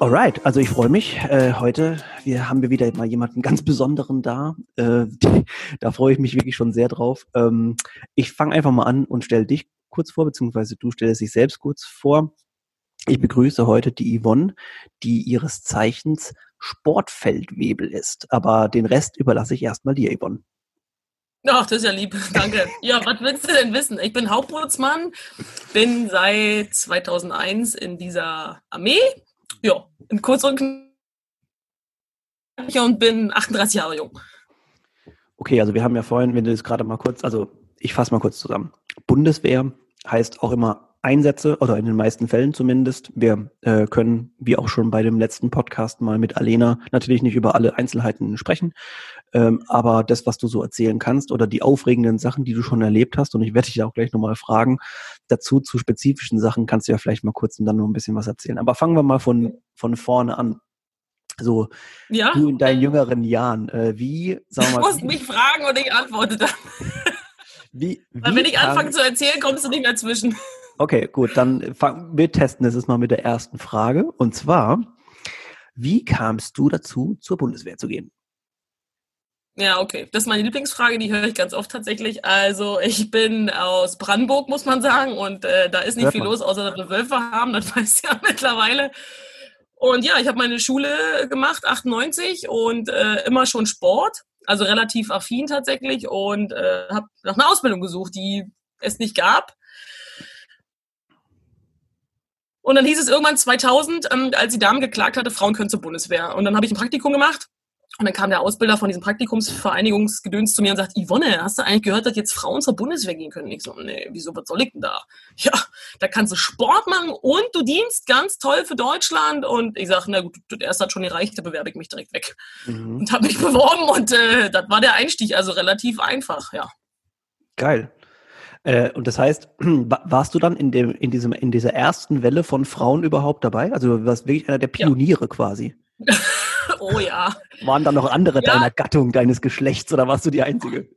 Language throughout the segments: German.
Alright, also ich freue mich. Äh, heute wir haben wir wieder mal jemanden ganz Besonderen da. Äh, da freue ich mich wirklich schon sehr drauf. Ähm, ich fange einfach mal an und stelle dich kurz vor, beziehungsweise du stellst dich selbst kurz vor. Ich begrüße heute die Yvonne, die ihres Zeichens Sportfeldwebel ist. Aber den Rest überlasse ich erstmal dir, Yvonne. Ach, das ist ja lieb. Danke. Ja, was willst du denn wissen? Ich bin Hauptbootsmann, bin seit 2001 in dieser Armee ja, in kurz und und bin 38 Jahre jung. Okay, also wir haben ja vorhin, wenn du das gerade mal kurz, also ich fasse mal kurz zusammen. Bundeswehr heißt auch immer Einsätze oder in den meisten Fällen zumindest. Wir äh, können, wie auch schon bei dem letzten Podcast mal mit Alena, natürlich nicht über alle Einzelheiten sprechen, ähm, aber das, was du so erzählen kannst oder die aufregenden Sachen, die du schon erlebt hast, und ich werde dich da auch gleich nochmal fragen, dazu zu spezifischen Sachen kannst du ja vielleicht mal kurz und dann noch ein bisschen was erzählen. Aber fangen wir mal von, von vorne an. So, ja? du in deinen jüngeren Jahren, äh, wie, sag mal. Du musst mich fragen und ich antworte dann. Wie, wie Weil wenn ich anfange zu erzählen, kommst du nicht mehr zwischen. Okay, gut, dann fang, wir testen es mal mit der ersten Frage. Und zwar, wie kamst du dazu, zur Bundeswehr zu gehen? Ja, okay. Das ist meine Lieblingsfrage, die höre ich ganz oft tatsächlich. Also ich bin aus Brandenburg, muss man sagen, und äh, da ist nicht Hört viel man. los, außer dass wir Wölfe haben, das weiß ja mittlerweile. Und ja, ich habe meine Schule gemacht, 98, und äh, immer schon Sport, also relativ affin tatsächlich, und äh, habe nach einer Ausbildung gesucht, die es nicht gab. Und dann hieß es irgendwann 2000, ähm, als die Dame geklagt hatte, Frauen können zur Bundeswehr. Und dann habe ich ein Praktikum gemacht. Und dann kam der Ausbilder von diesem Praktikumsvereinigungsgedöns zu mir und sagt, Yvonne, hast du eigentlich gehört, dass jetzt Frauen zur Bundeswehr gehen können? ich so, nee, wieso, was soll ich denn da? Ja, da kannst du Sport machen und du dienst ganz toll für Deutschland. Und ich sage, na gut, der erste hat schon gereicht, da bewerbe ich mich direkt weg. Mhm. Und habe mich beworben und äh, das war der Einstieg, also relativ einfach, ja. Geil. Äh, und das heißt, warst du dann in, dem, in, diesem, in dieser ersten Welle von Frauen überhaupt dabei? Also du warst wirklich einer der Pioniere ja. quasi. oh ja. Waren da noch andere ja. deiner Gattung, deines Geschlechts oder warst du die Einzige?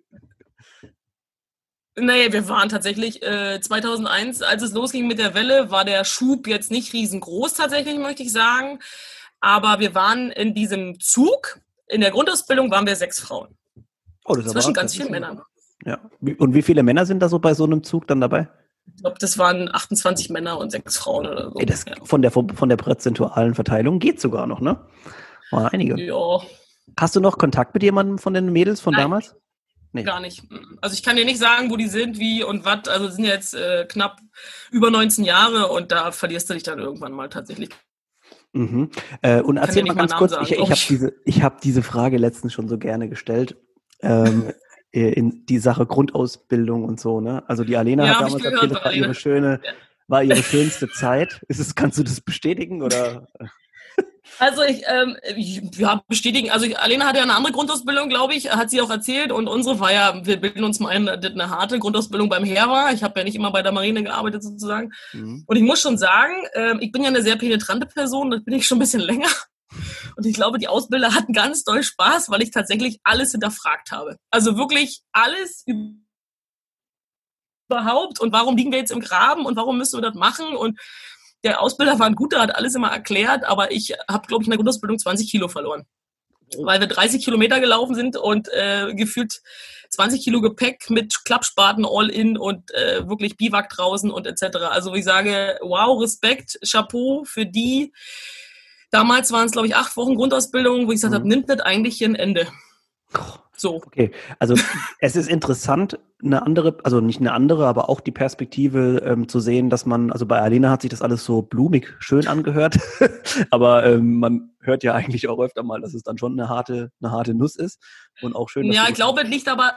Nee, wir waren tatsächlich äh, 2001, als es losging mit der Welle, war der Schub jetzt nicht riesengroß tatsächlich, möchte ich sagen. Aber wir waren in diesem Zug, in der Grundausbildung waren wir sechs Frauen. Oh, das Zwischen ganz vielen Männern. Ja. Und wie viele Männer sind da so bei so einem Zug dann dabei? Ich glaube, das waren 28 Männer und sechs Frauen oder so. Ey, das ja. von, der, von der prozentualen Verteilung geht sogar noch, ne? Waren einige. Ja. Hast du noch Kontakt mit jemandem von den Mädels von Nein. damals? Nee. Gar nicht. Also ich kann dir nicht sagen, wo die sind, wie und was. Also sind jetzt äh, knapp über 19 Jahre und da verlierst du dich dann irgendwann mal tatsächlich. Mhm. Äh, und erzähl mal ganz kurz, sagen, ich, ich habe diese, hab diese Frage letztens schon so gerne gestellt. Ähm, Äh, in die Sache Grundausbildung und so, ne? Also die Alena ja, hat damals erzählt, das war ihre schöne, war ihre schönste Zeit. Ist es, kannst du das bestätigen oder? Also ich, ähm, ja, bestätigen. Also Alena hatte ja eine andere Grundausbildung, glaube ich, hat sie auch erzählt. Und unsere war ja, wir bilden uns mal ein, eine harte Grundausbildung beim Heer war. Ich habe ja nicht immer bei der Marine gearbeitet sozusagen. Mhm. Und ich muss schon sagen, ähm, ich bin ja eine sehr penetrante Person, das bin ich schon ein bisschen länger. Und ich glaube, die Ausbilder hatten ganz doll Spaß, weil ich tatsächlich alles hinterfragt habe. Also wirklich alles überhaupt und warum liegen wir jetzt im Graben und warum müssen wir das machen und der Ausbilder war ein guter, hat alles immer erklärt, aber ich habe, glaube ich, in der Grundausbildung 20 Kilo verloren. Weil wir 30 Kilometer gelaufen sind und äh, gefühlt 20 Kilo Gepäck mit Klappspaten all in und äh, wirklich Biwak draußen und etc. Also ich sage, wow, Respekt, Chapeau für die, Damals waren es, glaube ich, acht Wochen Grundausbildung, wo ich gesagt mhm. habe, nimmt das eigentlich hier ein Ende. So. Okay, also es ist interessant, eine andere, also nicht eine andere, aber auch die Perspektive ähm, zu sehen, dass man, also bei Alena hat sich das alles so blumig schön angehört, aber ähm, man hört ja eigentlich auch öfter mal, dass es dann schon eine harte, eine harte Nuss ist und auch schön. Ja, ich glaube, es liegt aber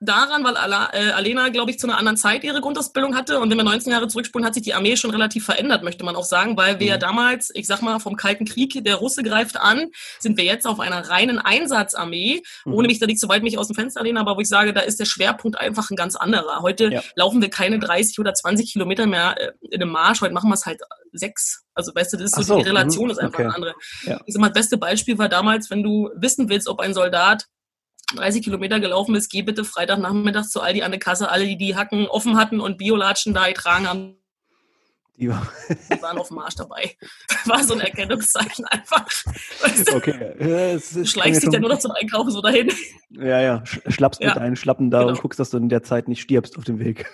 daran, weil Ala, äh, Alena, glaube ich, zu einer anderen Zeit ihre Grundausbildung hatte. Und wenn wir 19 Jahre zurückspulen, hat sich die Armee schon relativ verändert, möchte man auch sagen, weil wir ja mhm. damals, ich sag mal, vom Kalten Krieg, der Russe greift an, sind wir jetzt auf einer reinen Einsatzarmee, mhm. ohne mich da nicht so weit mich aus dem Fenster lehnen, aber wo ich sage, da ist der Schwerpunkt einfach ein ganz anderer. Heute ja. laufen wir keine 30 oder 20 Kilometer mehr äh, in einem Marsch, heute machen wir es halt sechs. Also weißt du, das ist so, so die Relation mhm. ist einfach okay. eine andere. Ja. Ich sag mal, das beste Beispiel war damals, wenn du wissen willst, ob ein Soldat 30 Kilometer gelaufen ist, geh bitte Freitagnachmittag zu Aldi an der Kasse. Alle, die die Hacken offen hatten und Biolatschen da getragen haben, die waren auf dem Marsch dabei. War so ein Erkennungszeichen einfach. Weißt du? Okay. Ja, du schleichst dich ja nur noch zum Einkaufen so dahin. Ja, ja. Schlappst mit ja. deinen Schlappen da genau. und guckst, dass du in der Zeit nicht stirbst auf dem Weg.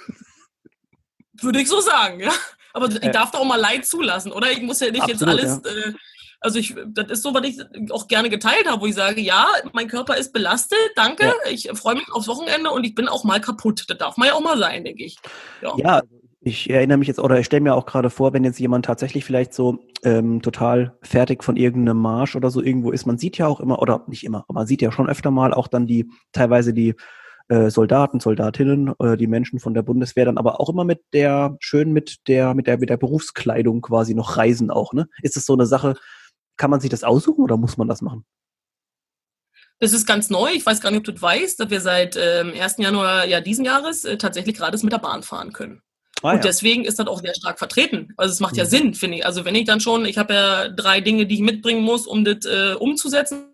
Würde ich so sagen, ja. Aber ich darf doch auch mal Leid zulassen, oder? Ich muss ja nicht Absolut, jetzt alles. Ja. Äh, also ich, das ist so, was ich auch gerne geteilt habe, wo ich sage, ja, mein Körper ist belastet, danke, ja. ich freue mich aufs Wochenende und ich bin auch mal kaputt. Das darf man ja auch mal sein, denke ich. Ja. ja. Ich erinnere mich jetzt, oder ich stelle mir auch gerade vor, wenn jetzt jemand tatsächlich vielleicht so ähm, total fertig von irgendeinem Marsch oder so irgendwo ist, man sieht ja auch immer, oder nicht immer, aber man sieht ja schon öfter mal auch dann die, teilweise die äh, Soldaten, Soldatinnen, äh, die Menschen von der Bundeswehr dann aber auch immer mit der, schön mit der, mit der, mit der Berufskleidung quasi noch reisen auch, ne? Ist es so eine Sache, kann man sich das aussuchen oder muss man das machen? Das ist ganz neu. Ich weiß gar nicht, ob du das weißt, dass wir seit ähm, 1. Januar ja, diesen Jahres äh, tatsächlich gerade mit der Bahn fahren können. Ah, und ja. deswegen ist das auch sehr stark vertreten. Also es macht ja mhm. Sinn, finde ich. Also wenn ich dann schon, ich habe ja drei Dinge, die ich mitbringen muss, um das äh, umzusetzen,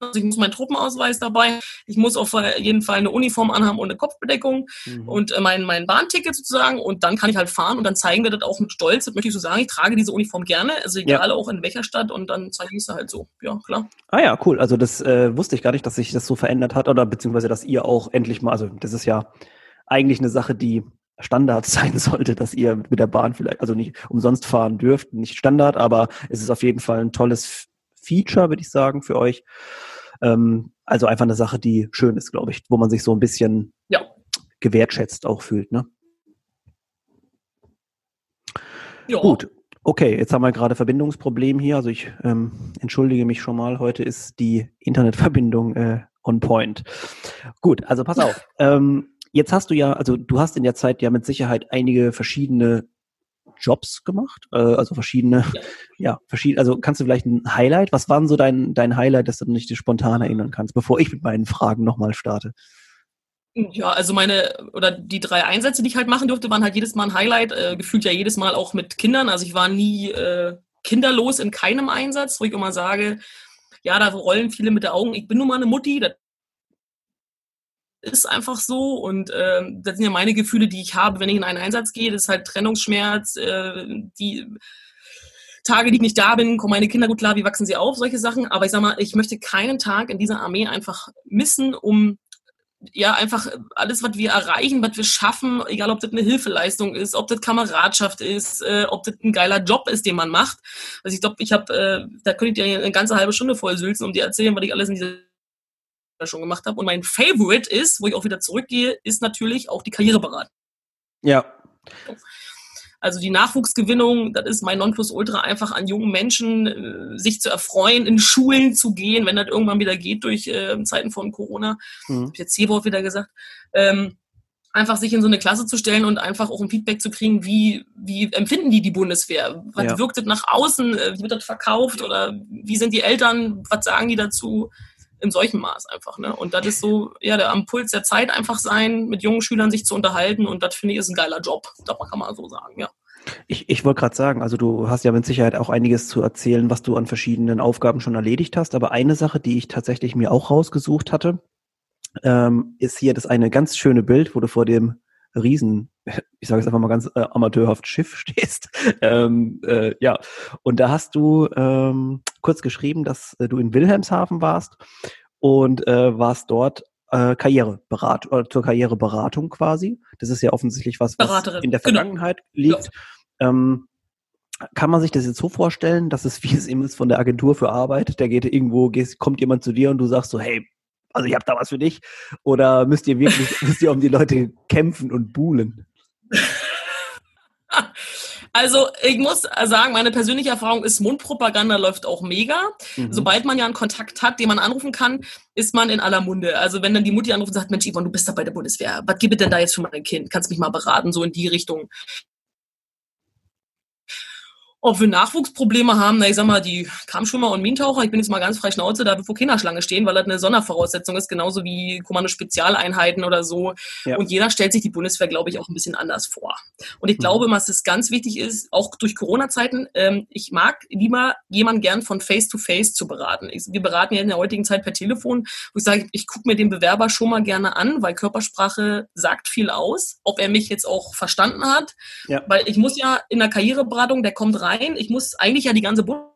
also ich muss meinen Truppenausweis dabei. Ich muss auf jeden Fall eine Uniform anhaben und eine Kopfbedeckung mhm. und äh, mein, mein Bahnticket sozusagen. Und dann kann ich halt fahren und dann zeigen wir das auch mit Stolz. Das möchte ich so sagen. Ich trage diese Uniform gerne, also egal ja. auch in welcher Stadt. Und dann zeige ich es halt so. Ja, klar. Ah ja, cool. Also das äh, wusste ich gar nicht, dass sich das so verändert hat oder beziehungsweise, dass ihr auch endlich mal, also das ist ja eigentlich eine Sache, die Standard sein sollte, dass ihr mit der Bahn vielleicht, also nicht umsonst fahren dürft, nicht Standard, aber es ist auf jeden Fall ein tolles Feature, würde ich sagen, für euch. Ähm, also einfach eine Sache, die schön ist, glaube ich, wo man sich so ein bisschen ja. gewertschätzt auch fühlt. Ne? Ja. Gut. Okay, jetzt haben wir gerade Verbindungsproblem hier. Also ich ähm, entschuldige mich schon mal. Heute ist die Internetverbindung äh, on point. Gut, also pass auf. ähm, jetzt hast du ja, also du hast in der Zeit ja mit Sicherheit einige verschiedene Jobs gemacht, äh, also verschiedene, ja. ja, verschiedene, also kannst du vielleicht ein Highlight, was war denn so dein, dein Highlight, das du nicht spontan erinnern kannst, bevor ich mit meinen Fragen nochmal starte? Ja, also meine, oder die drei Einsätze, die ich halt machen durfte, waren halt jedes Mal ein Highlight, äh, gefühlt ja jedes Mal auch mit Kindern, also ich war nie äh, kinderlos in keinem Einsatz, wo ich immer sage, ja, da rollen viele mit den Augen, ich bin nun mal eine Mutti, das ist einfach so und äh, das sind ja meine Gefühle, die ich habe, wenn ich in einen Einsatz gehe. Das ist halt Trennungsschmerz, äh, die Tage, die ich nicht da bin, kommen meine Kinder gut klar, wie wachsen sie auf, solche Sachen. Aber ich sag mal, ich möchte keinen Tag in dieser Armee einfach missen, um ja einfach alles, was wir erreichen, was wir schaffen, egal ob das eine Hilfeleistung ist, ob das Kameradschaft ist, äh, ob das ein geiler Job ist, den man macht. Also ich glaube, ich habe, äh, da könnte ich dir eine ganze halbe Stunde voll sülzen, um dir erzählen, was ich alles in dieser schon gemacht habe. Und mein Favorite ist, wo ich auch wieder zurückgehe, ist natürlich auch die Karriereberatung. Ja. Also die Nachwuchsgewinnung, das ist mein Nonplusultra, einfach an jungen Menschen äh, sich zu erfreuen, in Schulen zu gehen, wenn das irgendwann wieder geht durch äh, Zeiten von Corona. Mhm. Hab ich jetzt C-Wort wieder gesagt. Ähm, einfach sich in so eine Klasse zu stellen und einfach auch ein Feedback zu kriegen, wie, wie empfinden die die Bundeswehr? Was ja. wirkt das nach außen? Äh, wie wird das verkauft? Oder wie sind die Eltern? Was sagen die dazu? In solchem Maß einfach. Ne? Und das ist so, ja, der am Puls der Zeit einfach sein, mit jungen Schülern sich zu unterhalten und das finde ich ist ein geiler Job. Das kann man so sagen, ja. Ich, ich wollte gerade sagen, also du hast ja mit Sicherheit auch einiges zu erzählen, was du an verschiedenen Aufgaben schon erledigt hast. Aber eine Sache, die ich tatsächlich mir auch rausgesucht hatte, ähm, ist hier das eine ganz schöne Bild, wo du vor dem Riesen, ich sage es einfach mal ganz äh, amateurhaft, Schiff stehst. ähm, äh, ja, und da hast du ähm, kurz geschrieben, dass äh, du in Wilhelmshaven warst und äh, warst dort äh, Karriereberat oder zur Karriereberatung quasi. Das ist ja offensichtlich was, was in der genau. Vergangenheit genau. liegt. Ja. Ähm, kann man sich das jetzt so vorstellen, dass es wie es eben ist von der Agentur für Arbeit, der geht irgendwo, gehst, kommt jemand zu dir und du sagst so, hey, also ich habe da was für dich? Oder müsst ihr wirklich, müsst ihr um die Leute kämpfen und buhlen? Also ich muss sagen, meine persönliche Erfahrung ist, Mundpropaganda läuft auch mega. Mhm. Sobald man ja einen Kontakt hat, den man anrufen kann, ist man in aller Munde. Also wenn dann die Mutti anruft und sagt, Mensch, Yvonne, du bist da bei der Bundeswehr. Was gibt es denn da jetzt für mein Kind? Kannst mich mal beraten, so in die Richtung. Ob wir Nachwuchsprobleme haben, na ich sag mal, die Kampfschwimmer und Minentaucher, ich bin jetzt mal ganz frei Schnauze, da wir vor Kinderschlange stehen, weil das eine Sondervoraussetzung ist, genauso wie Kommando-Spezialeinheiten oder so. Ja. Und jeder stellt sich die Bundeswehr, glaube ich, auch ein bisschen anders vor. Und ich mhm. glaube, was es ganz wichtig ist, auch durch Corona-Zeiten, ähm, ich mag lieber jemanden gern von Face-to-Face -face zu beraten. Ich, wir beraten ja in der heutigen Zeit per Telefon, wo ich sage, ich gucke mir den Bewerber schon mal gerne an, weil Körpersprache sagt viel aus, ob er mich jetzt auch verstanden hat. Ja. Weil ich muss ja in der Karriereberatung, der kommt rein, rein. Ich muss eigentlich ja die ganze Bundeswehr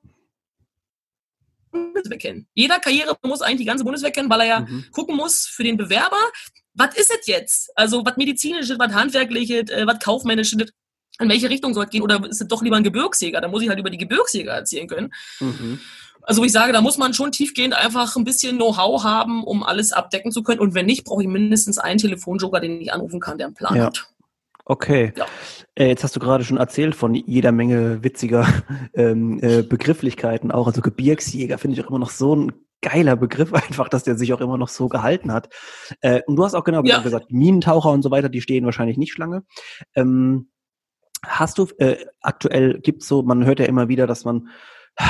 kennen. Jeder Karriere muss eigentlich die ganze Bundeswehr kennen, weil er ja mhm. gucken muss für den Bewerber, was ist es jetzt? Also was medizinisches, was handwerkliches, äh, was kaufmännisches, in welche Richtung soll es gehen? Oder ist es doch lieber ein Gebirgsjäger? Da muss ich halt über die Gebirgsjäger erzählen können. Mhm. Also ich sage, da muss man schon tiefgehend einfach ein bisschen Know-how haben, um alles abdecken zu können. Und wenn nicht, brauche ich mindestens einen Telefonjoker, den ich anrufen kann, der einen Plan ja. hat. Okay. Ja. Äh, jetzt hast du gerade schon erzählt von jeder Menge witziger ähm, äh, Begrifflichkeiten auch. Also Gebirgsjäger finde ich auch immer noch so ein geiler Begriff einfach, dass der sich auch immer noch so gehalten hat. Äh, und du hast auch genau ja. gesagt, Minentaucher und so weiter, die stehen wahrscheinlich nicht Schlange. Ähm, hast du äh, aktuell gibt's so, man hört ja immer wieder, dass man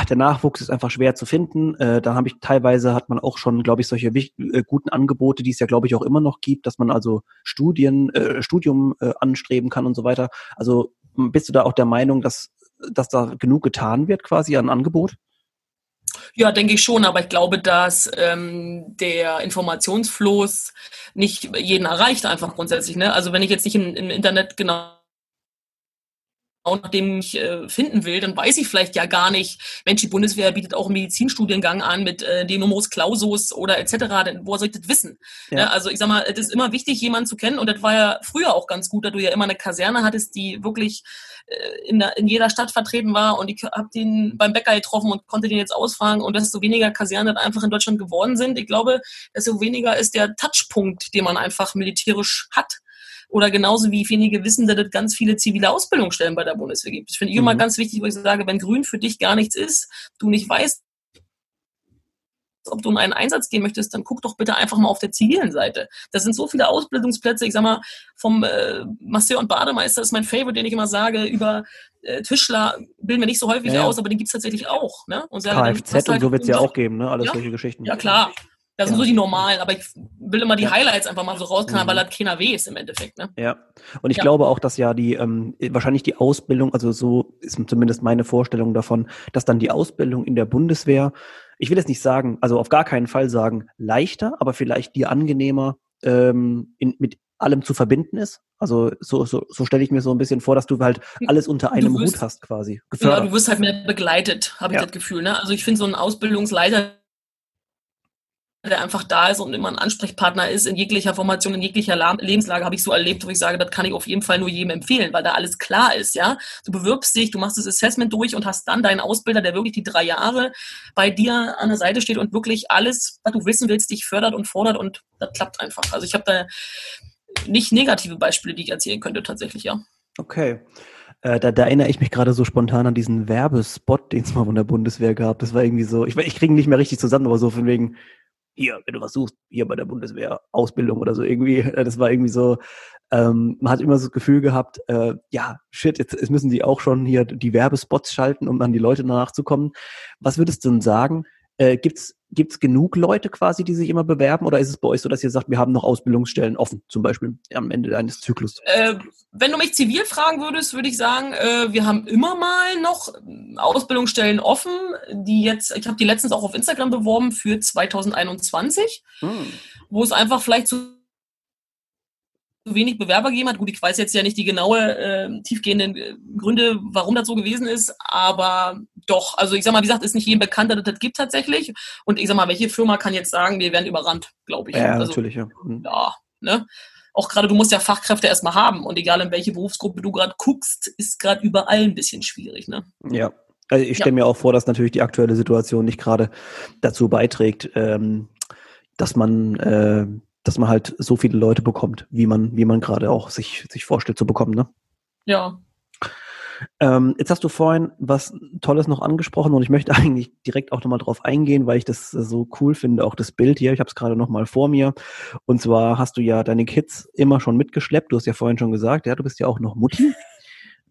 der Nachwuchs ist einfach schwer zu finden. Äh, da habe ich teilweise hat man auch schon, glaube ich, solche äh, guten Angebote, die es ja, glaube ich, auch immer noch gibt, dass man also Studien, äh, Studium äh, anstreben kann und so weiter. Also bist du da auch der Meinung, dass, dass da genug getan wird quasi an Angebot? Ja, denke ich schon, aber ich glaube, dass ähm, der Informationsfluss nicht jeden erreicht, einfach grundsätzlich. Ne? Also wenn ich jetzt nicht im, im Internet genau nach dem ich äh, finden will, dann weiß ich vielleicht ja gar nicht, Mensch, die Bundeswehr bietet auch einen Medizinstudiengang an mit äh, Denomos Clausus oder etc. Denn woher soll ich das wissen? Ja. Ja, also ich sag mal, es ist immer wichtig, jemanden zu kennen und das war ja früher auch ganz gut, da du ja immer eine Kaserne hattest, die wirklich äh, in, der, in jeder Stadt vertreten war und ich habe den beim Bäcker getroffen und konnte den jetzt ausfragen und desto weniger Kasernen einfach in Deutschland geworden sind. Ich glaube, desto weniger ist der Touchpunkt, den man einfach militärisch hat oder genauso wie wenige wissen, dass es ganz viele zivile Ausbildungsstellen bei der Bundeswehr gibt. Das finde ich mhm. immer ganz wichtig, wo ich sage, wenn Grün für dich gar nichts ist, du nicht weißt, ob du in einen Einsatz gehen möchtest, dann guck doch bitte einfach mal auf der zivilen Seite. Das sind so viele Ausbildungsplätze. Ich sag mal, vom äh, Masseur und Bademeister ist mein Favorite, den ich immer sage, über äh, Tischler bilden wir nicht so häufig ja. aus, aber den gibt's tatsächlich auch. Ne? Und Kfz und halt so wird's ja auch geben, ne? Alles ja? solche Geschichten. Ja, klar. Das sind so die normalen, aber ich will immer die ja. Highlights einfach mal so rausknallen, mhm. weil das keiner weh ist im Endeffekt. Ne? Ja, und ich ja. glaube auch, dass ja die, ähm, wahrscheinlich die Ausbildung, also so ist zumindest meine Vorstellung davon, dass dann die Ausbildung in der Bundeswehr, ich will jetzt nicht sagen, also auf gar keinen Fall sagen, leichter, aber vielleicht dir angenehmer ähm, in, mit allem zu verbinden ist. Also so, so, so stelle ich mir so ein bisschen vor, dass du halt alles unter einem wirst, Hut hast quasi. Gefördert. Ja, du wirst halt mehr begleitet, habe ich ja. das Gefühl. Ne? Also ich finde so ein Ausbildungsleiter der einfach da ist und immer ein Ansprechpartner ist in jeglicher Formation, in jeglicher Lebenslage, habe ich so erlebt, wo ich sage, das kann ich auf jeden Fall nur jedem empfehlen, weil da alles klar ist, ja. Du bewirbst dich, du machst das Assessment durch und hast dann deinen Ausbilder, der wirklich die drei Jahre bei dir an der Seite steht und wirklich alles, was du wissen willst, dich fördert und fordert und das klappt einfach. Also ich habe da nicht negative Beispiele, die ich erzählen könnte, tatsächlich, ja. Okay. Äh, da, da erinnere ich mich gerade so spontan an diesen Werbespot, den es mal von der Bundeswehr gab. Das war irgendwie so, ich, ich kriege nicht mehr richtig zusammen, aber so von wegen, hier, wenn du was suchst, hier bei der Bundeswehr, Ausbildung oder so irgendwie. Das war irgendwie so, ähm, man hat immer so das Gefühl gehabt, äh, ja, shit, jetzt, jetzt müssen sie auch schon hier die Werbespots schalten, um an die Leute nachzukommen. Was würdest du denn sagen? Äh, gibt's gibt's genug Leute quasi, die sich immer bewerben oder ist es bei euch so, dass ihr sagt, wir haben noch Ausbildungsstellen offen, zum Beispiel am Ende eines Zyklus? Äh, wenn du mich zivil fragen würdest, würde ich sagen, äh, wir haben immer mal noch Ausbildungsstellen offen, die jetzt, ich habe die letztens auch auf Instagram beworben für 2021, hm. wo es einfach vielleicht zu wenig Bewerber gegeben hat. Gut, ich weiß jetzt ja nicht die genaue, äh, tiefgehenden Gründe, warum das so gewesen ist, aber doch, also ich sag mal, wie gesagt, ist nicht jedem bekannt, dass es das gibt tatsächlich. Und ich sag mal, welche Firma kann jetzt sagen, wir werden überrannt, glaube ich. Ja, also, natürlich, ja. Mhm. Ja, ne? Auch gerade, du musst ja Fachkräfte erstmal haben. Und egal in welche Berufsgruppe du gerade guckst, ist gerade überall ein bisschen schwierig, ne? Ja. Also ich stelle ja. mir auch vor, dass natürlich die aktuelle Situation nicht gerade dazu beiträgt, ähm, dass man äh, dass man halt so viele Leute bekommt, wie man, wie man gerade auch sich, sich vorstellt zu bekommen, ne? Ja. Ähm, jetzt hast du vorhin was Tolles noch angesprochen und ich möchte eigentlich direkt auch nochmal drauf eingehen, weil ich das so cool finde, auch das Bild hier. Ich habe es gerade nochmal vor mir. Und zwar hast du ja deine Kids immer schon mitgeschleppt. Du hast ja vorhin schon gesagt, ja, du bist ja auch noch Mutti.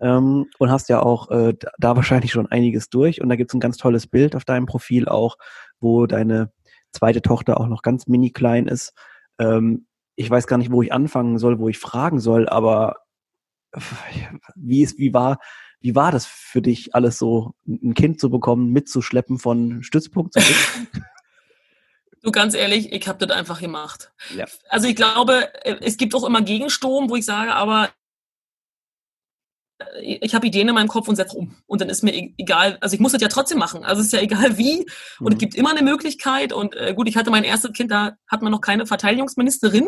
Ähm, und hast ja auch äh, da wahrscheinlich schon einiges durch. Und da gibt es ein ganz tolles Bild auf deinem Profil auch, wo deine zweite Tochter auch noch ganz mini klein ist. Ähm, ich weiß gar nicht, wo ich anfangen soll, wo ich fragen soll, aber wie ist, wie war, wie war das für dich, alles so ein Kind zu bekommen, mitzuschleppen von Stützpunkt zu Stützpunkt? Du ganz ehrlich, ich habe das einfach gemacht. Ja. Also ich glaube, es gibt auch immer Gegensturm, wo ich sage, aber ich habe Ideen in meinem Kopf und setze um. Und dann ist mir e-, egal, also ich muss das ja trotzdem machen. Also es ist ja egal wie. Und mhm. es gibt immer eine Möglichkeit. Und äh, gut, ich hatte mein erstes Kind, da hat man noch keine Verteidigungsministerin.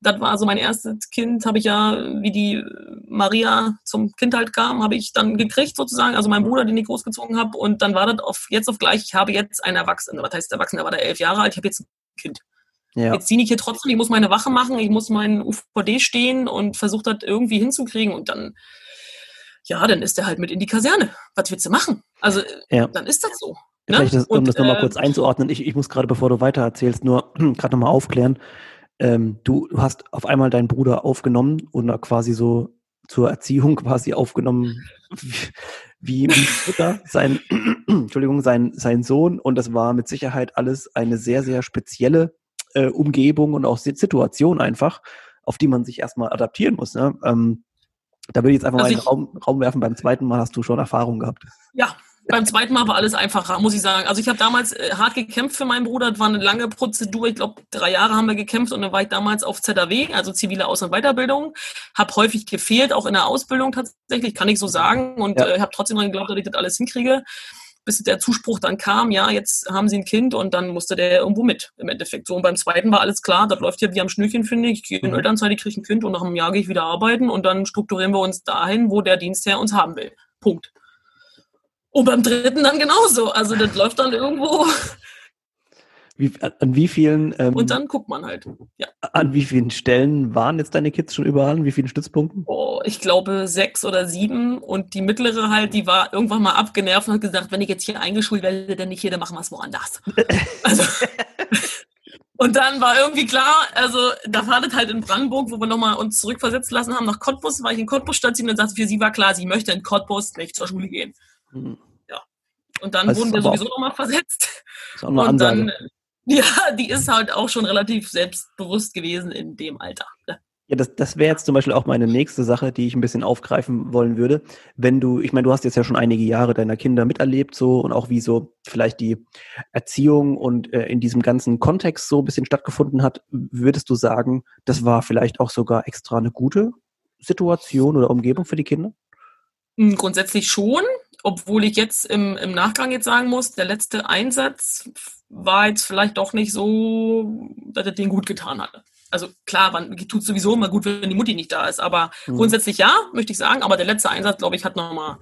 Das war so mein erstes Kind, habe ich ja, wie die Maria zum Kind halt kam, habe ich dann gekriegt sozusagen. Also mein Bruder, den ich großgezogen habe. Und dann war das auf jetzt auf gleich, ich habe jetzt einen Erwachsenen. Was heißt Erwachsener? Der war da elf Jahre alt. Ich habe jetzt ein Kind. Ja. Jetzt ziehe ich hier trotzdem, ich muss meine Wache machen, ich muss meinen UVD stehen und versuche das irgendwie hinzukriegen. Und dann ja, dann ist er halt mit in die Kaserne. Was willst du machen? Also, ja. dann ist das so. Ne? Vielleicht, das, um und, das nochmal äh, kurz einzuordnen, ich, ich muss gerade, bevor du weiter erzählst, nur gerade nochmal aufklären. Ähm, du hast auf einmal deinen Bruder aufgenommen und quasi so zur Erziehung quasi aufgenommen, wie, wie Mutter, sein, Entschuldigung, sein, sein Sohn. Und das war mit Sicherheit alles eine sehr, sehr spezielle äh, Umgebung und auch Situation einfach, auf die man sich erstmal adaptieren muss. Ne? Ähm, da würde ich jetzt einfach also mal in den Raum, Raum werfen. Beim zweiten Mal hast du schon Erfahrung gehabt. Ja, beim zweiten Mal war alles einfacher, muss ich sagen. Also ich habe damals äh, hart gekämpft für meinen Bruder. Das war eine lange Prozedur. Ich glaube, drei Jahre haben wir gekämpft und dann war ich damals auf ZAW, also zivile Aus- und Weiterbildung. Habe häufig gefehlt, auch in der Ausbildung tatsächlich, kann ich so sagen. Und ja. äh, habe trotzdem daran geglaubt, dass ich das alles hinkriege. Bis der Zuspruch dann kam, ja, jetzt haben sie ein Kind und dann musste der irgendwo mit im Endeffekt. So, und beim zweiten war alles klar, das läuft ja wie am Schnürchen, finde ich. Ich gehe in mhm. Elternzeit, ich kriege ein Kind und nach einem Jahr gehe ich wieder arbeiten und dann strukturieren wir uns dahin, wo der Dienstherr uns haben will. Punkt. Und beim dritten dann genauso. Also das läuft dann irgendwo. Wie, an wie vielen ähm, und dann guckt man halt. Ja. An wie vielen Stellen waren jetzt deine Kids schon überall? An wie vielen Stützpunkten? Oh, ich glaube sechs oder sieben. Und die mittlere halt, die war irgendwann mal abgenervt und hat gesagt, wenn ich jetzt hier eingeschult werde, dann nicht hier, dann machen wir es woanders. also, und dann war irgendwie klar, also da war das halt in Brandenburg, wo wir nochmal uns zurückversetzt lassen haben nach Cottbus, war ich in Cottbus stationiert und sagte, für sie war klar, sie möchte in Cottbus nicht zur Schule gehen. Mhm. Ja. Und dann das wurden wir sowieso nochmal versetzt. Ist auch eine und Ansage. dann, ja, die ist halt auch schon relativ selbstbewusst gewesen in dem Alter. Ne? Ja, das, das wäre jetzt zum Beispiel auch meine nächste Sache, die ich ein bisschen aufgreifen wollen würde. Wenn du, ich meine, du hast jetzt ja schon einige Jahre deiner Kinder miterlebt, so und auch wie so vielleicht die Erziehung und äh, in diesem ganzen Kontext so ein bisschen stattgefunden hat, würdest du sagen, das war vielleicht auch sogar extra eine gute Situation oder Umgebung für die Kinder? Hm, grundsätzlich schon, obwohl ich jetzt im, im Nachgang jetzt sagen muss, der letzte Einsatz war jetzt vielleicht doch nicht so, dass er den gut getan hatte. Also klar, man tut sowieso immer gut, wenn die Mutti nicht da ist, aber mhm. grundsätzlich ja, möchte ich sagen. Aber der letzte Einsatz, glaube ich, hat nochmal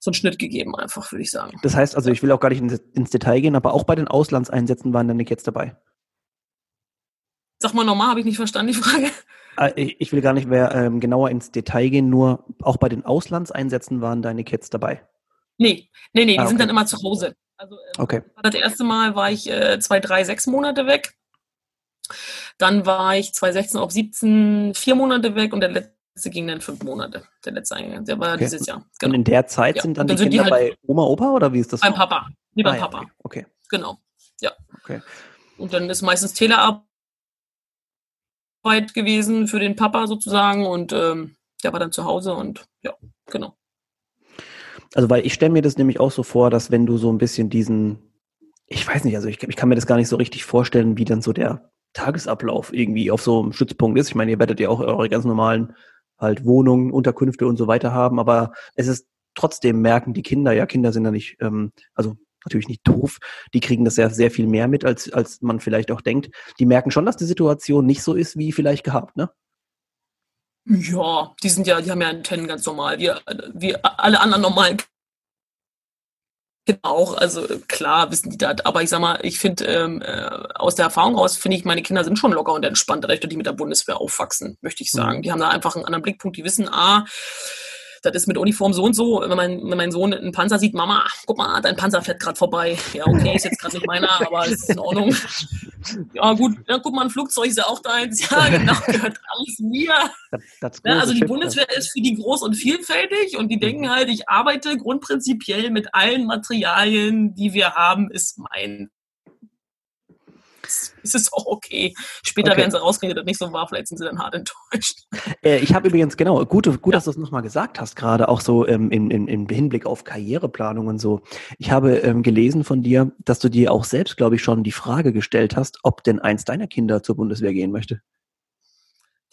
so einen Schnitt gegeben, einfach, würde ich sagen. Das heißt also, ich will auch gar nicht ins, ins Detail gehen, aber auch bei den Auslandseinsätzen waren dann nicht jetzt dabei. Sag mal nochmal, habe ich nicht verstanden, die Frage. Ah, ich will gar nicht mehr ähm, genauer ins Detail gehen, nur auch bei den Auslandseinsätzen waren deine Kids dabei. Nee, nee, nee, die ah, okay. sind dann immer zu Hause. Also ähm, okay. das erste Mal war ich äh, zwei, drei, sechs Monate weg. Dann war ich 2016 auf 17 vier Monate weg und der letzte ging dann fünf Monate. Der letzte Eingang, der war okay. dieses Jahr. Genau. Und in der Zeit ja. sind dann, dann die sind Kinder die halt bei Oma, Opa oder wie ist das? Beim Papa. Wie beim ah, ja, Papa. Okay. Genau. Ja. Okay. Und dann ist meistens Telearbeit gewesen für den Papa sozusagen und ähm, der war dann zu Hause und ja, genau. Also, weil ich stelle mir das nämlich auch so vor, dass wenn du so ein bisschen diesen, ich weiß nicht, also ich, ich kann mir das gar nicht so richtig vorstellen, wie dann so der Tagesablauf irgendwie auf so einem Stützpunkt ist. Ich meine, ihr werdet ja auch eure ganz normalen halt Wohnungen, Unterkünfte und so weiter haben, aber es ist trotzdem merken die Kinder, ja, Kinder sind ja nicht, ähm, also natürlich nicht doof, die kriegen das ja sehr viel mehr mit, als, als man vielleicht auch denkt. Die merken schon, dass die Situation nicht so ist, wie vielleicht gehabt, ne? Ja, die sind ja, die haben ja Antennen ganz normal, wie, wie alle anderen normalen Kinder auch. Also klar wissen die das, aber ich sag mal, ich finde ähm, äh, aus der Erfahrung raus, finde ich, meine Kinder sind schon locker und entspannt, recht, die mit der Bundeswehr aufwachsen, möchte ich sagen. Mhm. Die haben da einfach einen anderen Blickpunkt, die wissen, ah, das ist mit Uniform so und so. Wenn mein, wenn mein Sohn einen Panzer sieht, Mama, guck mal, dein Panzer fährt gerade vorbei. Ja, okay, ist jetzt gerade nicht meiner, aber ist in Ordnung. Ja, gut, ja, guck mal, ein Flugzeug ist ja auch deins. Ja, genau, gehört alles mir. Das, ja, also die Bundeswehr ist für die groß und vielfältig und die denken halt, ich arbeite grundprinzipiell mit allen Materialien, die wir haben, ist mein ist es auch okay. Später okay. werden sie rauskriegen, dass das nicht so war, vielleicht sind sie dann hart enttäuscht. Äh, ich habe übrigens, genau, gut, gut ja. dass du es nochmal gesagt hast, gerade auch so ähm, in, in, in Hinblick auf Karriereplanung und so. Ich habe ähm, gelesen von dir, dass du dir auch selbst, glaube ich, schon die Frage gestellt hast, ob denn eins deiner Kinder zur Bundeswehr gehen möchte.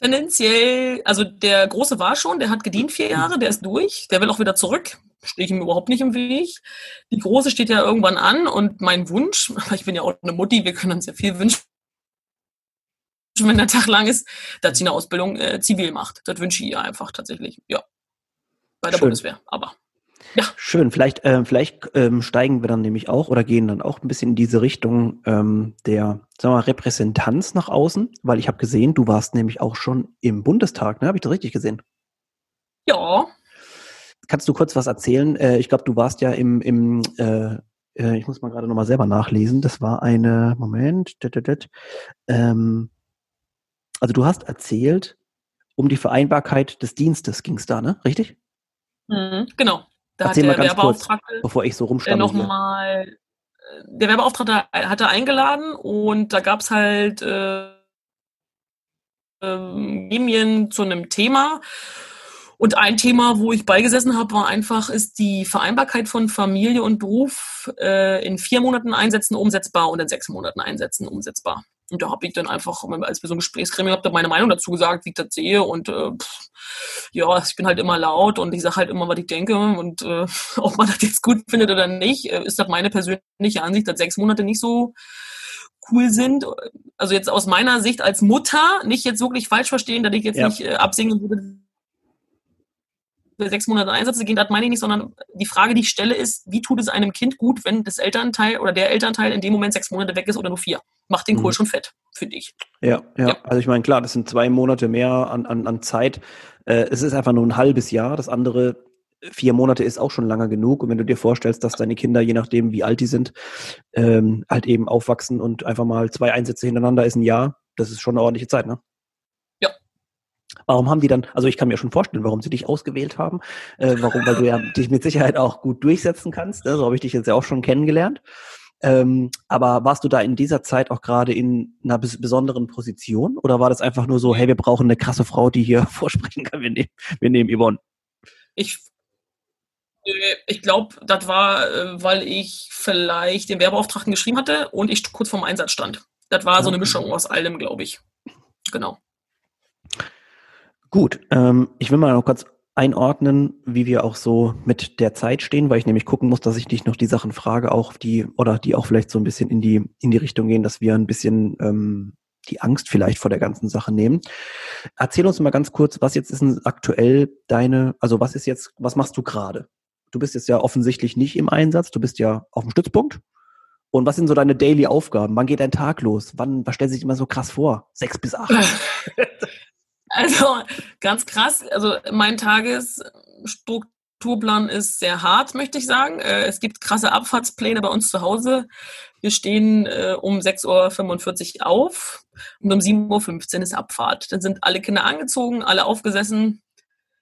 Tendenziell, also der Große war schon, der hat gedient vier Jahre, der ist durch, der will auch wieder zurück stehe ich ihm überhaupt nicht im Weg. Die große steht ja irgendwann an und mein Wunsch, aber ich bin ja auch eine Mutti, wir können uns ja viel wünschen, wenn der Tag lang ist, dass sie eine Ausbildung äh, zivil macht. Das wünsche ich ihr einfach tatsächlich, ja. Bei der Schön. Bundeswehr, aber. Ja. Schön, vielleicht, äh, vielleicht ähm, steigen wir dann nämlich auch oder gehen dann auch ein bisschen in diese Richtung ähm, der sagen wir mal, Repräsentanz nach außen, weil ich habe gesehen, du warst nämlich auch schon im Bundestag, ne? Habe ich das richtig gesehen? Ja, Kannst du kurz was erzählen? Äh, ich glaube, du warst ja im, im äh, äh, ich muss mal gerade nochmal selber nachlesen. Das war eine, Moment, ähm, also du hast erzählt, um die Vereinbarkeit des Dienstes ging es da, ne? Richtig? Mhm, genau. Da Erzähl hat der Werbeauftragte kurz, bevor ich so rumstamme. Nochmal, der Werbeauftragte hatte eingeladen und da gab es halt äh, ähm, Gremien zu einem Thema und ein Thema, wo ich beigesessen habe, war einfach, ist die Vereinbarkeit von Familie und Beruf äh, in vier Monaten einsetzen umsetzbar und in sechs Monaten einsetzen umsetzbar. Und da habe ich dann einfach, als wir so ein Gesprächsgremium habt, meine Meinung dazu gesagt, wie ich das sehe. Und äh, pff, ja, ich bin halt immer laut und ich sage halt immer, was ich denke. Und äh, ob man das jetzt gut findet oder nicht, äh, ist das meine persönliche Ansicht, dass sechs Monate nicht so cool sind. Also jetzt aus meiner Sicht als Mutter, nicht jetzt wirklich falsch verstehen, dass ich jetzt ja. nicht äh, absingen würde, sechs Monate Einsätze gehen, das meine ich nicht, sondern die Frage, die ich stelle, ist, wie tut es einem Kind gut, wenn das Elternteil oder der Elternteil in dem Moment sechs Monate weg ist oder nur vier? Macht den Kohl mhm. schon fett, finde ich. Ja, ja, ja, Also ich meine, klar, das sind zwei Monate mehr an, an, an Zeit. Äh, es ist einfach nur ein halbes Jahr. Das andere vier Monate ist auch schon lange genug. Und wenn du dir vorstellst, dass deine Kinder, je nachdem, wie alt die sind, ähm, halt eben aufwachsen und einfach mal zwei Einsätze hintereinander ist ein Jahr, das ist schon eine ordentliche Zeit, ne? Warum haben die dann, also ich kann mir schon vorstellen, warum sie dich ausgewählt haben. Äh, warum, weil du ja dich mit Sicherheit auch gut durchsetzen kannst. Ne? So habe ich dich jetzt ja auch schon kennengelernt. Ähm, aber warst du da in dieser Zeit auch gerade in einer bes besonderen Position oder war das einfach nur so, hey, wir brauchen eine krasse Frau, die hier vorsprechen kann, wir nehmen, wir nehmen Yvonne? Ich, äh, ich glaube, das war, äh, weil ich vielleicht den Werbeauftragten geschrieben hatte und ich kurz vorm Einsatz stand. Das war so eine Mischung aus allem, glaube ich. Genau. Gut, ähm, ich will mal noch kurz einordnen, wie wir auch so mit der Zeit stehen, weil ich nämlich gucken muss, dass ich dich noch die Sachen frage, auch die oder die auch vielleicht so ein bisschen in die in die Richtung gehen, dass wir ein bisschen ähm, die Angst vielleicht vor der ganzen Sache nehmen. Erzähl uns mal ganz kurz, was jetzt ist denn aktuell deine, also was ist jetzt, was machst du gerade? Du bist jetzt ja offensichtlich nicht im Einsatz, du bist ja auf dem Stützpunkt. Und was sind so deine Daily Aufgaben? Wann geht dein Tag los? Wann, was stellt sich immer so krass vor? Sechs bis acht? Also ganz krass. Also mein Tagesstrukturplan ist sehr hart, möchte ich sagen. Äh, es gibt krasse Abfahrtspläne bei uns zu Hause. Wir stehen äh, um 6.45 Uhr auf und um 7.15 Uhr ist Abfahrt. Dann sind alle Kinder angezogen, alle aufgesessen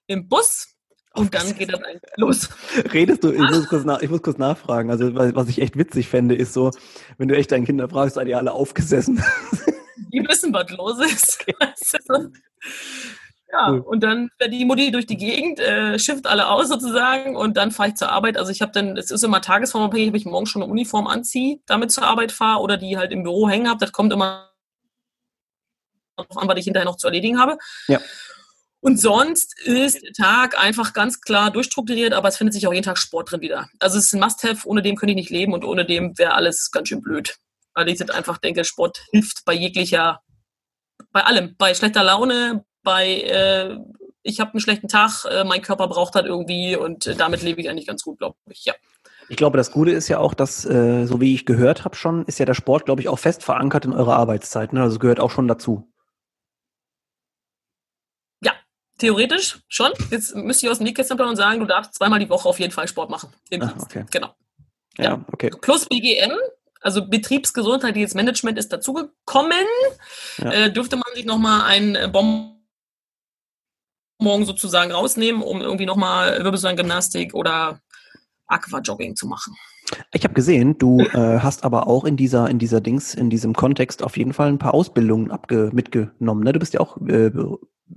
im Bus. Und dann geht das eigentlich los. Redest du, ich muss, kurz nach, ich muss kurz nachfragen. Also, was ich echt witzig fände, ist so, wenn du echt deinen Kindern fragst, seid ihr alle aufgesessen? Die wissen, was los ist. Ja, cool. und dann fährt die Mutti durch die Gegend, äh, schifft alle aus sozusagen und dann fahre ich zur Arbeit. Also ich habe dann, es ist immer tagesformabhängig, ob ich morgen schon eine Uniform anziehe, damit zur Arbeit fahre oder die halt im Büro hängen habe. Das kommt immer darauf an, was ich hinterher noch zu erledigen habe. Ja. Und sonst ist der Tag einfach ganz klar durchstrukturiert, aber es findet sich auch jeden Tag Sport drin wieder. Also es ist ein Must-Have, ohne dem könnte ich nicht leben und ohne dem wäre alles ganz schön blöd. Weil ich einfach denke, Sport hilft bei jeglicher bei allem, bei schlechter Laune, bei äh, ich habe einen schlechten Tag, äh, mein Körper braucht das irgendwie und äh, damit lebe ich eigentlich ganz gut, glaube ich. Ja. Ich glaube, das Gute ist ja auch, dass, äh, so wie ich gehört habe schon, ist ja der Sport, glaube ich, auch fest verankert in eurer Arbeitszeit. Ne? Also gehört auch schon dazu. Ja, Theoretisch schon. Jetzt müsste ich aus dem Nähkästchen planen und sagen, du darfst zweimal die Woche auf jeden Fall Sport machen. Im Dienst. okay. Genau. Ja, okay. Plus BGM, also betriebsgesundheitliches Management ist dazugekommen. Ja. Äh, dürfte man sich nochmal ein äh, Bonbon sozusagen rausnehmen, um irgendwie nochmal Wirbelsäulengymnastik oder Aquajogging zu machen. Ich habe gesehen, du äh, hast aber auch in dieser, in dieser Dings, in diesem Kontext auf jeden Fall ein paar Ausbildungen abge mitgenommen. Ne? Du bist ja auch äh,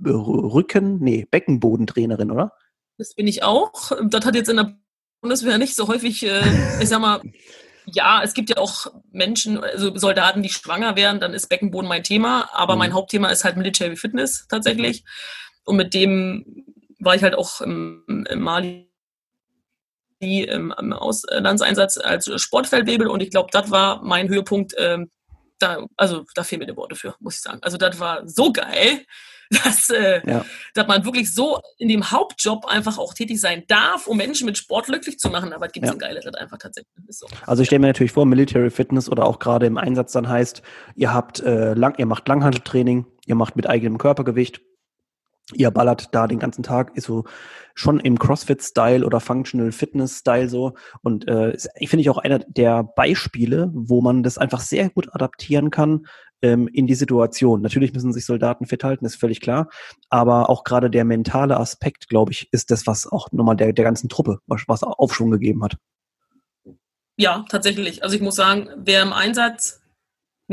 Rücken, nee, Beckenbodentrainerin, oder? Das bin ich auch. Das hat jetzt in der Bundeswehr nicht so häufig, äh, ich sag mal, ja, es gibt ja auch Menschen, also Soldaten, die schwanger werden, dann ist Beckenboden mein Thema, aber Mhm. mein Hauptthema ist halt Military Fitness tatsächlich. Und mit dem war ich halt auch im, im Mali im, im Auslandseinsatz als Sportfeldwebel und ich glaube, das war mein Höhepunkt. Ähm, da, also da fehlen mir die Worte für, muss ich sagen. Also das war so geil, dass, äh, Ja. dass man wirklich so in dem Hauptjob einfach auch tätig sein darf, um Menschen mit Sport glücklich zu machen. Aber es gibt Ja. ein geileres einfach tatsächlich. Ist so. Also ich stelle mir natürlich vor, Military Fitness oder auch gerade im Einsatz dann heißt, ihr habt äh, lang, ihr macht Langhanteltraining, ihr macht mit eigenem Körpergewicht, ihr ballert da den ganzen Tag, ist so schon im CrossFit-Style oder Functional Fitness-Style so. Und äh, ich finde ich auch einer der Beispiele, wo man das einfach sehr gut adaptieren kann ähm, in die Situation. Natürlich müssen sich Soldaten fit halten, ist völlig klar. Aber auch gerade der mentale Aspekt, glaube ich, ist das, was auch nochmal der, der ganzen Truppe, was, was Aufschwung gegeben hat. Ja, tatsächlich. Also ich muss sagen, wer im Einsatz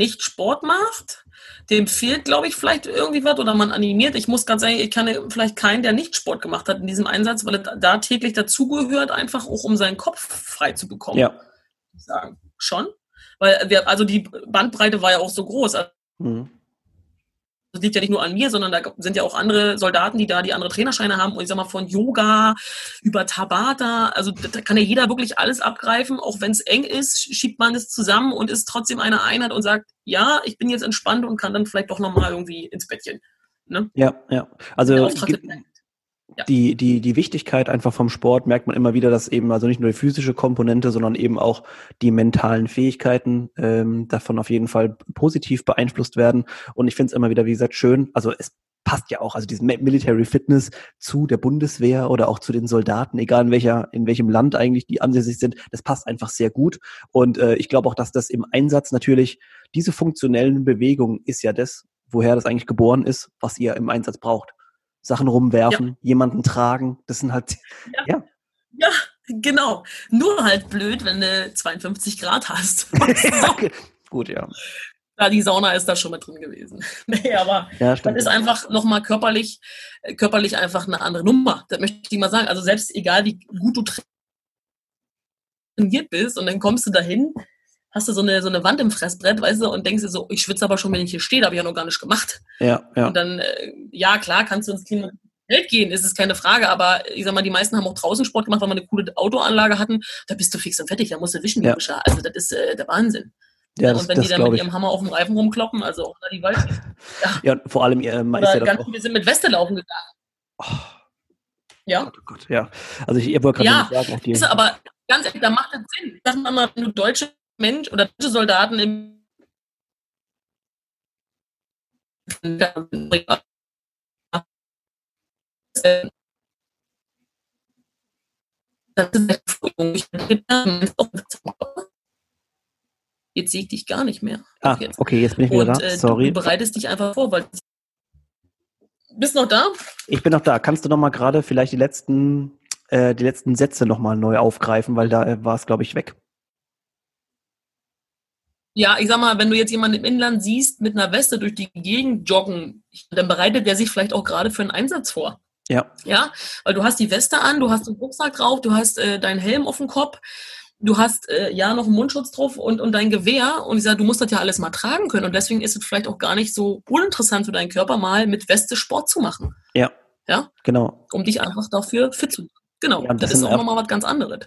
nicht Sport macht, dem fehlt, glaube ich, vielleicht irgendwie was oder man animiert. Ich muss ganz ehrlich, ich kann vielleicht keinen, der nicht Sport gemacht hat in diesem Einsatz, weil es da täglich dazugehört, einfach auch um seinen Kopf frei zu bekommen. Ja. ich sagen. Schon. Weil wir, also die Bandbreite war ja auch so groß. Mhm. Das liegt ja nicht nur an mir, sondern da sind ja auch andere Soldaten, die da die andere Trainerscheine haben. Und ich sag mal, von Yoga über Tabata, also da kann ja jeder wirklich alles abgreifen. Auch wenn es eng ist, schiebt man es zusammen und ist trotzdem eine Einheit und sagt, ja, ich bin jetzt entspannt und kann dann vielleicht doch nochmal irgendwie ins Bettchen. Ne? Ja, ja. Also Der Auftrag gibt- wird Ja. die, die, die Wichtigkeit einfach vom Sport merkt man immer wieder, dass eben also nicht nur die physische Komponente, sondern eben auch die mentalen Fähigkeiten ähm, davon auf jeden Fall positiv beeinflusst werden. Und ich finde es immer wieder, wie gesagt, schön. Also es passt ja auch, also diese Military Fitness zu der Bundeswehr oder auch zu den Soldaten, egal in welcher, in welchem Land eigentlich die ansässig sind, das passt einfach sehr gut. Und äh, ich glaube auch, dass das im Einsatz natürlich, diese funktionellen Bewegungen ist ja das, woher das eigentlich geboren ist, was ihr im Einsatz braucht. Sachen rumwerfen, jemanden tragen, das sind halt, Ja, genau. Nur halt blöd, wenn du 52 Grad hast. so, gut, ja. ja, die Sauna ist da schon mit drin gewesen. nee, aber Ja, Das ist einfach nochmal körperlich, äh, körperlich einfach eine andere Nummer. Das möchte ich mal sagen. Also selbst egal, wie gut du trainiert bist und dann kommst du dahin, hast du so eine, so eine Wand im Fressbrett, weißt du, und denkst dir so, ich schwitze aber schon, wenn ich hier stehe, da habe ich ja noch gar nicht gemacht. ja, ja. Und dann, äh, ja klar, kannst du ins Klima Welt gehen, ist es keine Frage, aber ich sag mal, die meisten haben auch draußen Sport gemacht, weil wir eine coole Autoanlage hatten. Da bist du fix und fertig, da musst du wischen, Ja. ja. Also das ist äh, der Wahnsinn. ja, das, und wenn das die dann mit ich. ihrem Hammer auf dem Reifen rumkloppen, also auch da die Wald. Ja, und vor allem, äh, man ist Oder ja dann ganz auch, viele sind mit Weste laufen gegangen. oh, Ja. Gott, oh Gott, ja. Also ich, ich wollte gerade Ja, sagen, auch die, Ist aber ganz ehrlich, da macht das Sinn. Sag mal, wenn du deutsche Mensch oder deutsche Soldaten im Jetzt sehe ich dich gar nicht mehr. ah, Jetzt. okay, jetzt bin ich wieder Und da, äh, sorry. du bereitest dich einfach vor, weil bist noch da? Ich bin noch da. Kannst du noch mal gerade vielleicht die letzten, äh, die letzten Sätze noch mal neu aufgreifen, weil da äh, war es, glaube ich, weg. Ja, ich sag mal, wenn du jetzt jemanden im Inland siehst mit einer Weste durch die Gegend joggen, dann bereitet der sich vielleicht auch gerade für einen Einsatz vor. Ja, Ja, weil du hast die Weste an, du hast den Rucksack drauf, du hast äh, deinen Helm auf dem Kopf, du hast äh, ja noch einen Mundschutz drauf und, und dein Gewehr. Und ich sage, du musst das ja alles mal tragen können. Und deswegen ist es vielleicht auch gar nicht so uninteressant für deinen Körper, mal mit Weste Sport zu machen, ja. Ja? Genau. um dich einfach dafür fit zu machen. Genau, Ja, das das, ist auch- nochmal was ganz anderes.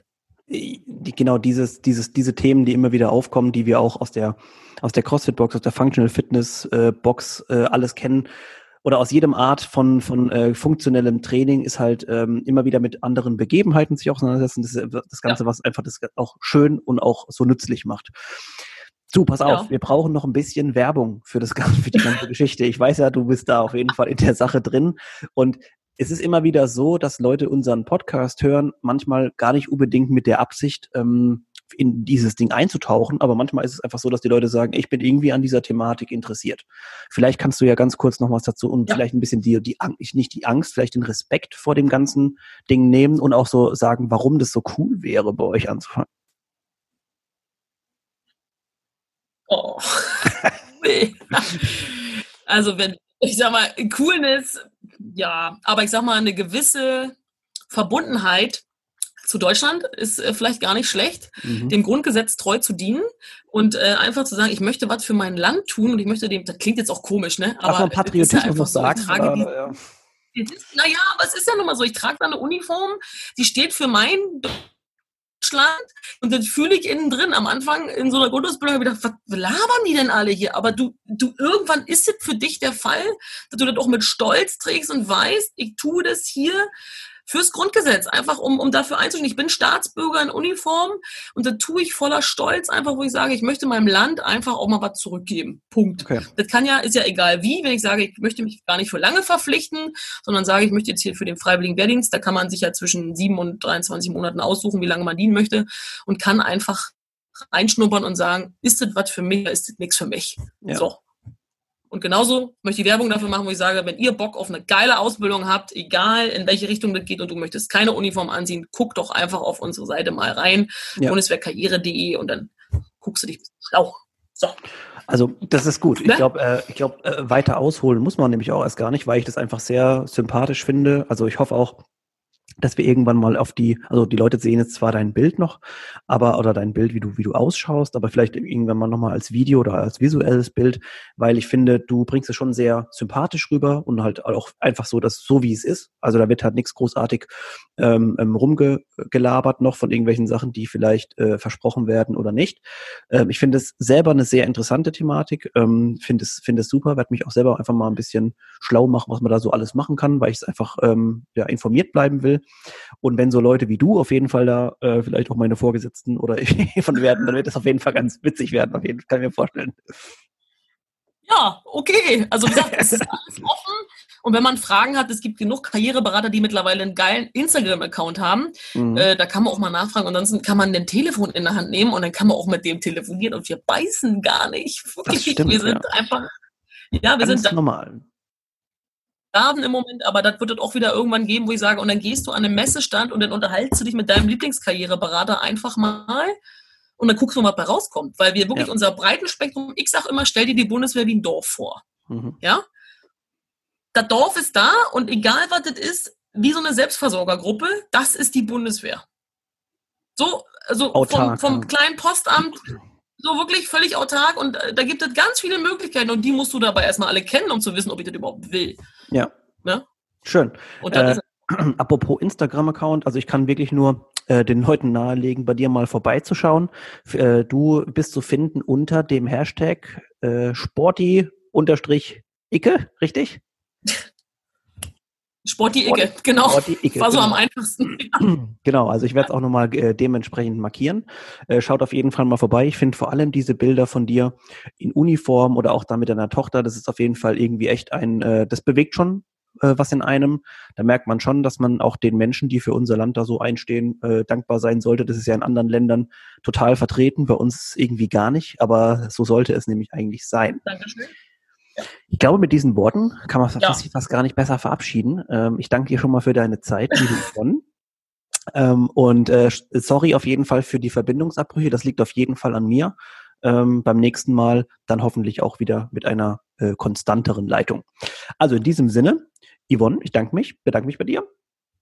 Die, genau dieses, dieses, diese Themen, die immer wieder aufkommen, die wir auch aus der, aus der CrossFit-Box, aus der Functional Fitness-Box äh, alles kennen oder aus jedem Art von, von äh, funktionellem Training ist halt ähm, immer wieder mit anderen Begebenheiten sich auseinandersetzen. Das ist das Ganze, was einfach das auch schön und auch so nützlich macht. Du, pass auf, Ja. wir brauchen noch ein bisschen Werbung für das ganze, für die ganze Geschichte. Ich weiß ja, du bist da auf jeden Fall in der Sache drin und es ist immer wieder so, dass Leute unseren Podcast hören, manchmal gar nicht unbedingt mit der Absicht, ähm, in dieses Ding einzutauchen, aber manchmal ist es einfach so, dass die Leute sagen, ich bin irgendwie an dieser Thematik interessiert. Vielleicht kannst du ja ganz kurz noch was dazu und ja. vielleicht ein bisschen die, die Angst, nicht die Angst, vielleicht den Respekt vor dem ganzen Ding nehmen und auch so sagen, warum das so cool wäre, bei euch anzufangen. Oh. nee. Also wenn, ich sag mal, Coolness, ja, aber ich sag mal, eine gewisse Verbundenheit zu Deutschland ist äh, vielleicht gar nicht schlecht, mhm. dem Grundgesetz treu zu dienen und äh, einfach zu sagen, ich möchte was für mein Land tun und ich möchte dem, das klingt jetzt auch komisch, ne? Aber man Patriotismus ja ja. naja, aber es ist ja nun mal so, ich trage da eine Uniform, die steht für mein Deutschland und dann fühle ich innen drin am Anfang in so einer Grundausbildung wieder, was labern die denn alle hier? Aber du, du, irgendwann ist es für dich der Fall, dass du das auch mit Stolz trägst und weißt, ich tue das hier fürs Grundgesetz, einfach um, um dafür einzustehen. Ich bin Staatsbürger in Uniform und da tue ich voller Stolz einfach, wo ich sage, ich möchte meinem Land einfach auch mal was zurückgeben. Punkt. Okay. Das kann ja, ist ja egal wie, wenn ich sage, ich möchte mich gar nicht für lange verpflichten, sondern sage, ich möchte jetzt hier für den Freiwilligen Wehrdienst, da kann man sich ja zwischen sieben und 23 Monaten aussuchen, wie lange man dienen möchte und kann einfach einschnuppern und sagen, ist das was für mich oder ist das nichts für mich? Ja. So. Und genauso möchte ich Werbung dafür machen, wo ich sage, wenn ihr Bock auf eine geile Ausbildung habt, egal in welche Richtung das geht und du möchtest keine Uniform anziehen, guck doch einfach auf unsere Seite mal rein, ja. bundeswehrkarriere.de und dann guckst du dich auch. So. Also das ist gut. Ich ne? glaube, äh, ich glaube, äh, weiter ausholen muss man nämlich auch erst gar nicht, weil ich das einfach sehr sympathisch finde. Also ich hoffe auch, dass wir irgendwann mal auf die, also die Leute sehen jetzt zwar dein Bild noch, aber oder dein Bild, wie du wie du ausschaust, aber vielleicht irgendwann mal nochmal als Video oder als visuelles Bild, weil ich finde, du bringst es schon sehr sympathisch rüber und halt auch einfach so, dass so wie es ist. Also da wird halt nichts großartig ähm, ähm rumgelabert noch von irgendwelchen Sachen, die vielleicht äh, versprochen werden oder nicht. Ähm, ich finde es selber eine sehr interessante Thematik, ähm, finde es finde es super, werde mich auch selber einfach mal ein bisschen schlau machen, was man da so alles machen kann, weil ich es einfach ähm, ja informiert bleiben will. Und wenn so Leute wie du auf jeden Fall da äh, vielleicht auch meine Vorgesetzten oder von werden, dann wird das auf jeden Fall ganz witzig werden, auf jeden Fall, kann ich mir vorstellen. Ja, okay. Also wie gesagt, es ist alles offen. Und wenn man Fragen hat, es gibt genug Karriereberater, die mittlerweile einen geilen Instagram-Account haben. Mhm. Äh, da kann man auch mal nachfragen. Und ansonsten kann man ein Telefon in der Hand nehmen und dann kann man auch mit dem telefonieren. Und wir beißen gar nicht. Wirklich. Stimmt, wir sind ja. einfach. Ja, wir Ganz sind normal. Laden im Moment, aber das wird es auch wieder irgendwann geben, wo ich sage, und dann gehst du an einem Messestand und dann unterhältst du dich mit deinem Lieblingskarriereberater einfach mal und dann guckst du mal, was bei rauskommt. Weil wir wirklich ja. unser Breitenspektrum, ich sag immer, stell dir die Bundeswehr wie ein Dorf vor. Mhm. Ja? Das Dorf ist da und egal was das ist, wie so eine Selbstversorgergruppe, das ist die Bundeswehr. So, also vom, vom kleinen Postamt so wirklich völlig autark und äh, da gibt es ganz viele Möglichkeiten und die musst du dabei erstmal alle kennen, um zu wissen, ob ich das überhaupt will. Ja. ja? Schön. Und dann äh, ist apropos Instagram-Account, also ich kann wirklich nur äh, den Leuten nahelegen, bei dir mal vorbeizuschauen. Äh, du bist zu finden unter dem Hashtag äh, Sporty-Icke, richtig? Sporty Icke, genau. Sporty Icke, War so genau. am einfachsten. Genau, also ich werde es auch nochmal äh, dementsprechend markieren. Äh, schaut auf jeden Fall mal vorbei. Ich finde vor allem diese Bilder von dir in Uniform oder auch da mit deiner Tochter, das ist auf jeden Fall irgendwie echt ein, äh, das bewegt schon äh, was in einem. Da merkt man schon, dass man auch den Menschen, die für unser Land da so einstehen, äh, dankbar sein sollte. Das ist ja in anderen Ländern total vertreten, bei uns irgendwie gar nicht, aber so sollte es nämlich eigentlich sein. Dankeschön. Ich glaube, mit diesen Worten kann man ja. fast, fast gar nicht besser verabschieden. Ähm, ich danke dir schon mal für deine Zeit, liebe Yvonne. ähm, und äh, sorry auf jeden Fall für die Verbindungsabbrüche. Das liegt auf jeden Fall an mir. Ähm, beim nächsten Mal dann hoffentlich auch wieder mit einer äh, konstanteren Leitung. Also in diesem Sinne, Yvonne, ich danke mich, bedanke mich bei dir.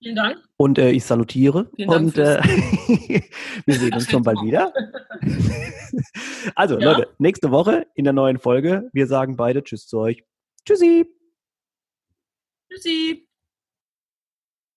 Vielen Dank. Und äh, ich salutiere. Vielen und äh, wir sehen uns schon bald wieder. also, ja. Leute, nächste Woche in der neuen Folge. Wir sagen beide Tschüss zu euch. Tschüssi. Tschüssi.